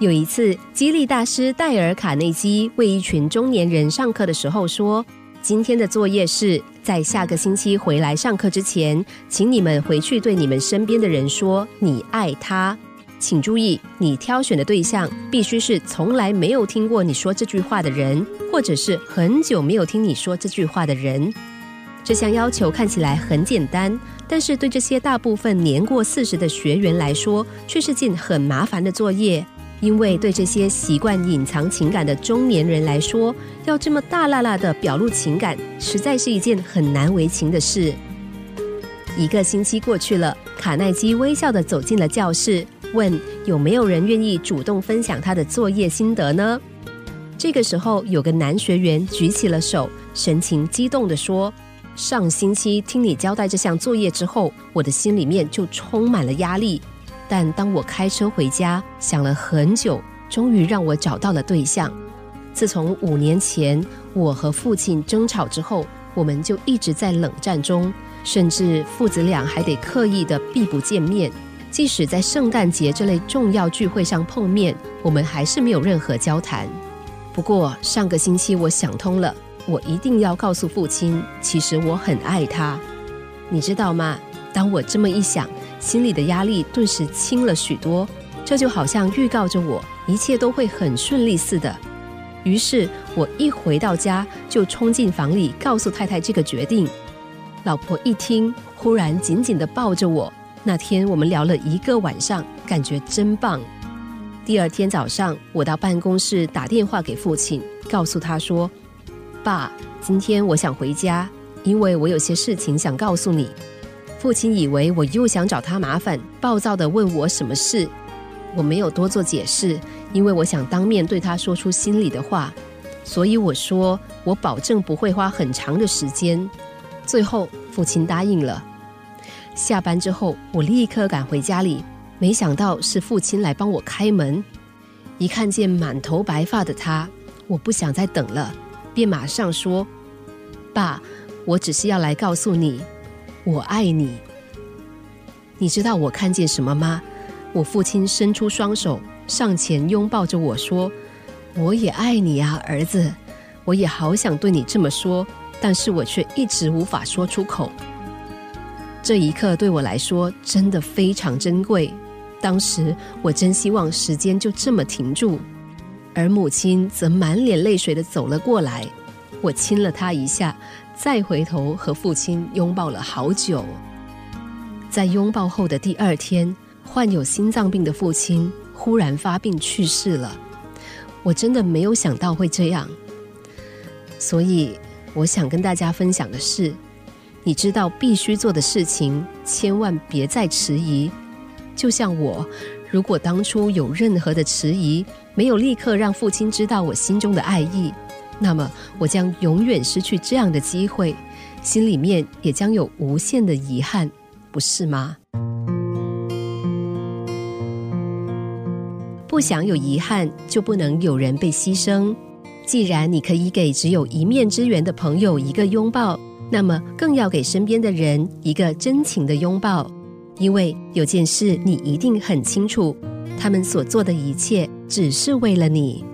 有一次，激励大师戴尔·卡内基为一群中年人上课的时候说：“今天的作业是在下个星期回来上课之前，请你们回去对你们身边的人说你爱他。请注意，你挑选的对象必须是从来没有听过你说这句话的人，或者是很久没有听你说这句话的人。”这项要求看起来很简单，但是对这些大部分年过四十的学员来说，却是件很麻烦的作业。因为对这些习惯隐藏情感的中年人来说，要这么大辣辣的表露情感，实在是一件很难为情的事。一个星期过去了，卡耐基微笑的走进了教室，问有没有人愿意主动分享他的作业心得呢？这个时候，有个男学员举起了手，神情激动的说：“上星期听你交代这项作业之后，我的心里面就充满了压力。”但当我开车回家，想了很久，终于让我找到了对象。自从五年前我和父亲争吵之后，我们就一直在冷战中，甚至父子俩还得刻意的避不见面。即使在圣诞节这类重要聚会上碰面，我们还是没有任何交谈。不过上个星期我想通了，我一定要告诉父亲，其实我很爱他。你知道吗？当我这么一想。心里的压力顿时轻了许多，这就好像预告着我一切都会很顺利似的。于是我一回到家就冲进房里告诉太太这个决定。老婆一听，忽然紧紧地抱着我。那天我们聊了一个晚上，感觉真棒。第二天早上，我到办公室打电话给父亲，告诉他说：“爸，今天我想回家，因为我有些事情想告诉你。”父亲以为我又想找他麻烦，暴躁地问我什么事。我没有多做解释，因为我想当面对他说出心里的话。所以我说，我保证不会花很长的时间。最后，父亲答应了。下班之后，我立刻赶回家里，没想到是父亲来帮我开门。一看见满头白发的他，我不想再等了，便马上说：“爸，我只是要来告诉你。”我爱你，你知道我看见什么吗？我父亲伸出双手上前拥抱着我说：“我也爱你啊，儿子，我也好想对你这么说，但是我却一直无法说出口。”这一刻对我来说真的非常珍贵。当时我真希望时间就这么停住，而母亲则满脸泪水的走了过来，我亲了她一下。再回头和父亲拥抱了好久，在拥抱后的第二天，患有心脏病的父亲忽然发病去世了。我真的没有想到会这样，所以我想跟大家分享的是：你知道必须做的事情，千万别再迟疑。就像我，如果当初有任何的迟疑，没有立刻让父亲知道我心中的爱意。那么，我将永远失去这样的机会，心里面也将有无限的遗憾，不是吗？不想有遗憾，就不能有人被牺牲。既然你可以给只有一面之缘的朋友一个拥抱，那么更要给身边的人一个真情的拥抱。因为有件事你一定很清楚，他们所做的一切只是为了你。